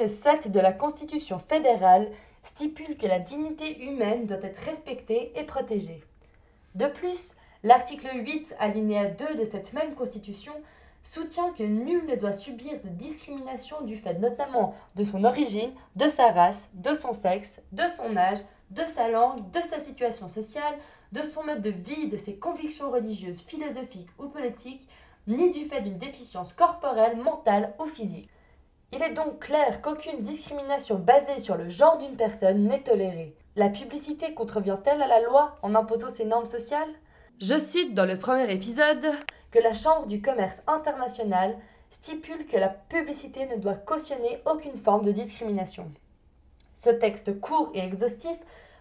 L'article 7 de la Constitution fédérale stipule que la dignité humaine doit être respectée et protégée. De plus, l'article 8, alinéa 2 de cette même Constitution, soutient que nul ne doit subir de discrimination du fait notamment de son origine, de sa race, de son sexe, de son âge, de sa langue, de sa situation sociale, de son mode de vie, de ses convictions religieuses, philosophiques ou politiques, ni du fait d'une déficience corporelle, mentale ou physique. Il est donc clair qu'aucune discrimination basée sur le genre d'une personne n'est tolérée. La publicité contrevient-elle à la loi en imposant ses normes sociales? Je cite dans le premier épisode que la Chambre du commerce international stipule que la publicité ne doit cautionner aucune forme de discrimination. Ce texte court et exhaustif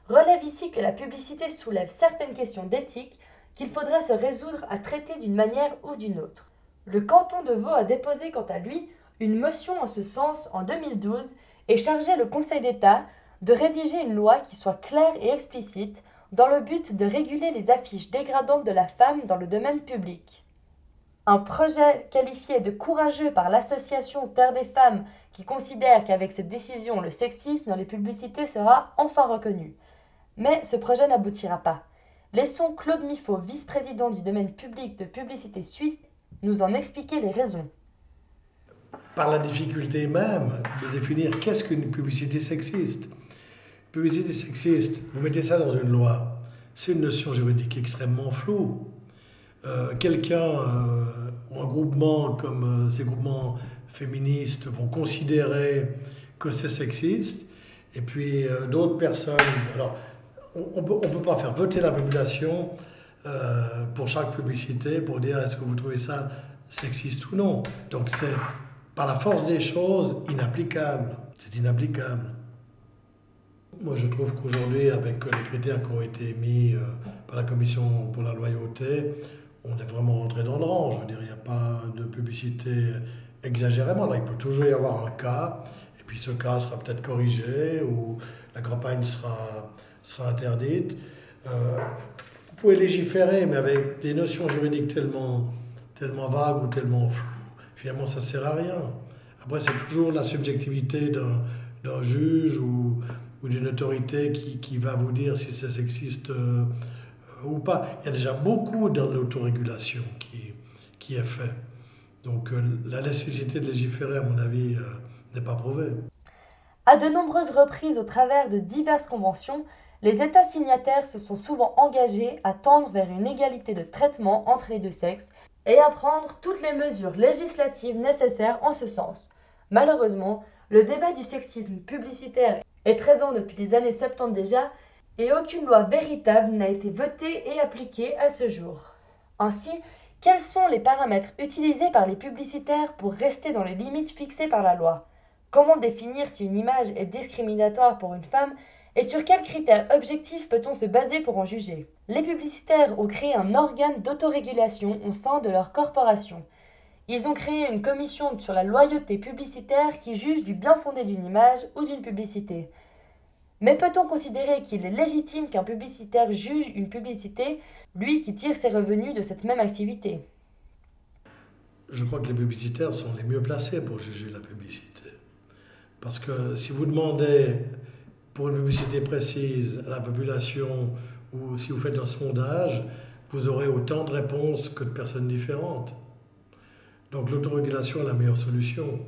relève ici que la publicité soulève certaines questions d'éthique qu'il faudrait se résoudre à traiter d'une manière ou d'une autre. Le canton de Vaud a déposé quant à lui une motion en ce sens en 2012 et chargé le Conseil d'État de rédiger une loi qui soit claire et explicite dans le but de réguler les affiches dégradantes de la femme dans le domaine public. Un projet qualifié de courageux par l'association Terre des femmes qui considère qu'avec cette décision le sexisme dans les publicités sera enfin reconnu. Mais ce projet n'aboutira pas. Laissons Claude Miffaut, vice-président du domaine public de publicité suisse, nous en expliquer les raisons. Par la difficulté même de définir qu'est-ce qu'une publicité sexiste. Publicité sexiste, vous mettez ça dans une loi, c'est une notion juridique extrêmement floue. Euh, quelqu'un euh, ou un groupement comme euh, ces groupements féministes vont considérer que c'est sexiste, et puis d'autres personnes. Alors, on ne peut, pas faire voter la population pour chaque publicité pour dire est-ce que vous trouvez ça sexiste ou non. Donc, c'est par la force des choses inapplicable. C'est inapplicable. Moi, je trouve qu'aujourd'hui, avec les critères qui ont été mis par la Commission pour la loyauté, on est vraiment rentré dans le rang. Je veux dire, il n'y a pas de publicité exagérément. Là, il peut toujours y avoir un cas, et puis ce cas sera peut-être corrigé, ou la campagne sera, sera interdite. Euh, vous pouvez légiférer, mais avec des notions juridiques tellement, tellement vagues ou tellement floues, finalement, ça sert à rien. Après, c'est toujours la subjectivité d'un juge ou, ou d'une autorité qui, qui, va vous dire si ça sexiste. Euh, ou pas. Il y a déjà beaucoup dans l'autorégulation qui, qui est fait. Donc euh, la nécessité de légiférer, à mon avis, euh, n'est pas prouvée. À de nombreuses reprises, au travers de diverses conventions, les États signataires se sont souvent engagés à tendre vers une égalité de traitement entre les deux sexes et à prendre toutes les mesures législatives nécessaires en ce sens. Malheureusement, le débat du sexisme publicitaire est présent depuis les années 70 déjà et aucune loi véritable n'a été votée et appliquée à ce jour. Ainsi, quels sont les paramètres utilisés par les publicitaires pour rester dans les limites fixées par la loi? Comment définir si une image est discriminatoire pour une femme et sur quels critères objectifs peut-on se baser pour en juger? Les publicitaires ont créé un organe d'autorégulation au sein de leur corporation. Ils ont créé une commission sur la loyauté publicitaire qui juge du bien fondé d'une image ou d'une publicité. Mais peut-on considérer qu'il est légitime qu'un publicitaire juge une publicité, lui qui tire ses revenus de cette même activité? Je crois que les publicitaires sont les mieux placés pour juger la publicité. Parce que si vous demandez pour une publicité précise à la population, ou si vous faites un sondage, vous aurez autant de réponses que de personnes différentes. Donc l'autorégulation est la meilleure solution.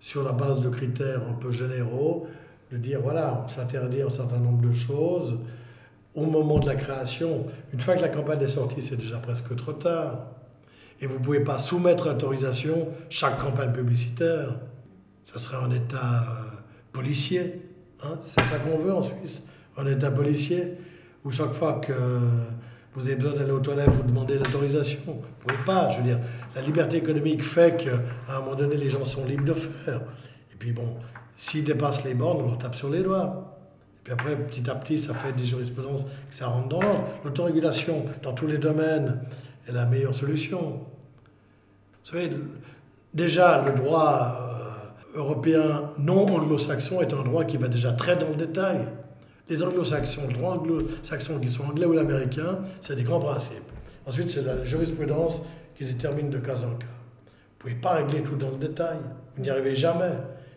Sur la base de critères un peu généraux, de dire voilà, on s'interdit un certain nombre de choses au moment de la création. Une fois que la campagne est sortie, c'est déjà presque trop tard. Et vous ne pouvez pas soumettre à autorisation chaque campagne publicitaire. Ce serait un État euh, policier. Hein. c'est ça qu'on veut en Suisse, un État policier, où chaque fois que vous avez besoin d'aller aux toilettes, vous demandez l'autorisation. Vous ne pouvez pas. Je veux dire, la liberté économique fait qu'à un moment donné, les gens sont libres de faire. Et puis bon, S'ils dépassent les bornes, on leur tape sur les doigts. Et puis après, petit à petit, ça fait des jurisprudences que ça rentre dans l'ordre. L'autorégulation dans tous les domaines est la meilleure solution. Vous savez, déjà, le droit euh, européen non anglo-saxon est un droit qui va déjà très dans le détail. Les anglo-saxons, le droit anglo-saxon, qu'ils soient anglais ou américains, c'est des grands principes. Ensuite, c'est la jurisprudence qui détermine de cas en cas. Vous ne pouvez pas régler tout dans le détail. Vous n'y arrivez jamais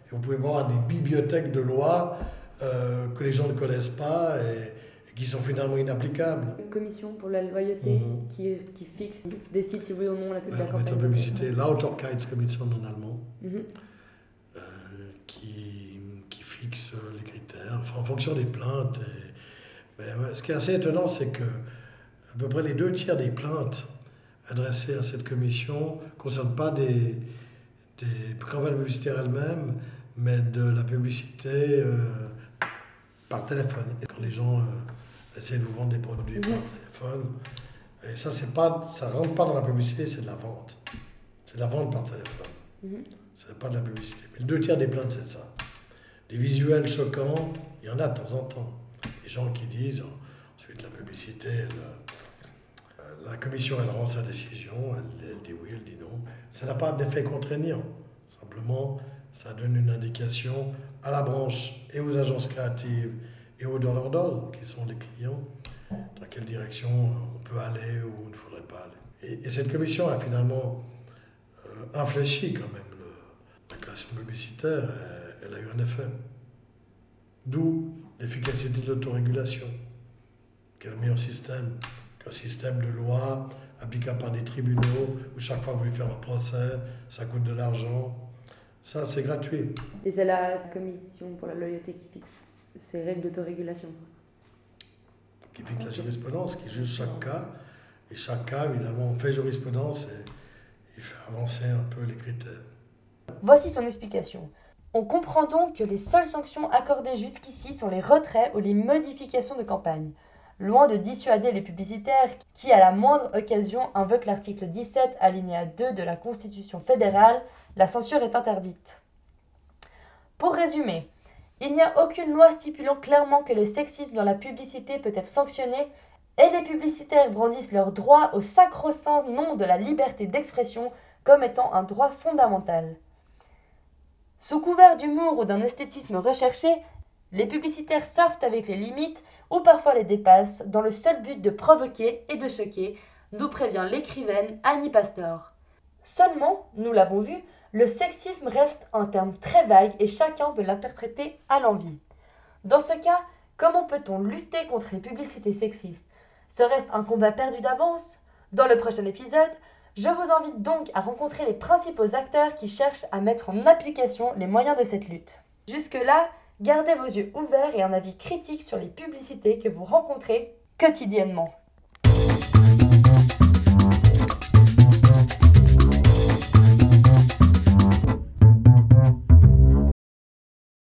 Et vous pouvez voir des bibliothèques de lois euh, que les gens ne connaissent pas et, qui sont finalement inapplicables. Une commission pour la loyauté Mhm. qui, qui fixe, décide si oui ou non la la Ouais, campagne. en publicité Lauterkeitskommission en allemand, Mhm. euh, qui fixe euh, les critères, enfin, en fonction des plaintes. Et, mais ouais, ce qui est assez étonnant, c'est que à peu près les deux tiers des plaintes adressées à cette commission ne concernent pas des, des campagnes publicitaires elles-mêmes, mais de la publicité euh, par téléphone. Et quand les gens euh, essaient de vous vendre des produits par téléphone, et ça, c'est pas, ça rentre pas dans la publicité, c'est de la vente. C'est de la vente par téléphone. Mhm. C'est pas de la publicité. Mais le deux tiers des plaintes, c'est ça. Des visuels choquants, il y en a de temps en temps. Des gens qui disent, ensuite la publicité, euh, la commission, elle rend sa décision, elle, dit oui, elle dit non. Ça n'a pas d'effet contraignant. Simplement, ça donne une indication à la branche et aux agences créatives et aux donneurs d'ordre, qui sont les clients, dans quelle direction on peut aller ou il ne faudrait pas aller. Et, et cette commission a finalement euh, infléchi quand même la création publicitaire, elle a eu un effet. D'où l'efficacité de l'autorégulation, le meilleur système qu'un système de loi applicable par des tribunaux, où chaque fois que vous voulez faire un procès, ça coûte de l'argent. Ça, c'est gratuit. Et c'est la commission pour la loyauté qui fixe ces règles d'autorégulation. qui pique la jurisprudence, qui juge chaque cas. Et chaque cas, évidemment, fait jurisprudence et il fait avancer un peu les critères. Voici son explication. On comprend donc que les seules sanctions accordées jusqu'ici sont les retraits ou les modifications de campagne. Loin de dissuader les publicitaires qui, à la moindre occasion, invoquent l'article 17 alinéa 2 de la Constitution fédérale, la censure est interdite. Pour résumer, il n'y a aucune loi stipulant clairement que le sexisme dans la publicité peut être sanctionné et les publicitaires brandissent leur droit au sacro-saint nom de la liberté d'expression comme étant un droit fondamental. Sous couvert d'humour ou d'un esthétisme recherché, les publicitaires surfent avec les limites ou parfois les dépassent dans le seul but de provoquer et de choquer, nous prévient l'écrivaine Annie Pastor. Seulement, nous l'avons vu, le sexisme reste un terme très vague et chacun peut l'interpréter à l'envie. Dans ce cas, comment peut-on lutter contre les publicités sexistes? Serait-ce un combat perdu d'avance? Dans le prochain épisode, je vous invite donc à rencontrer les principaux acteurs qui cherchent à mettre en application les moyens de cette lutte. Jusque-là, gardez vos yeux ouverts et un avis critique sur les publicités que vous rencontrez quotidiennement.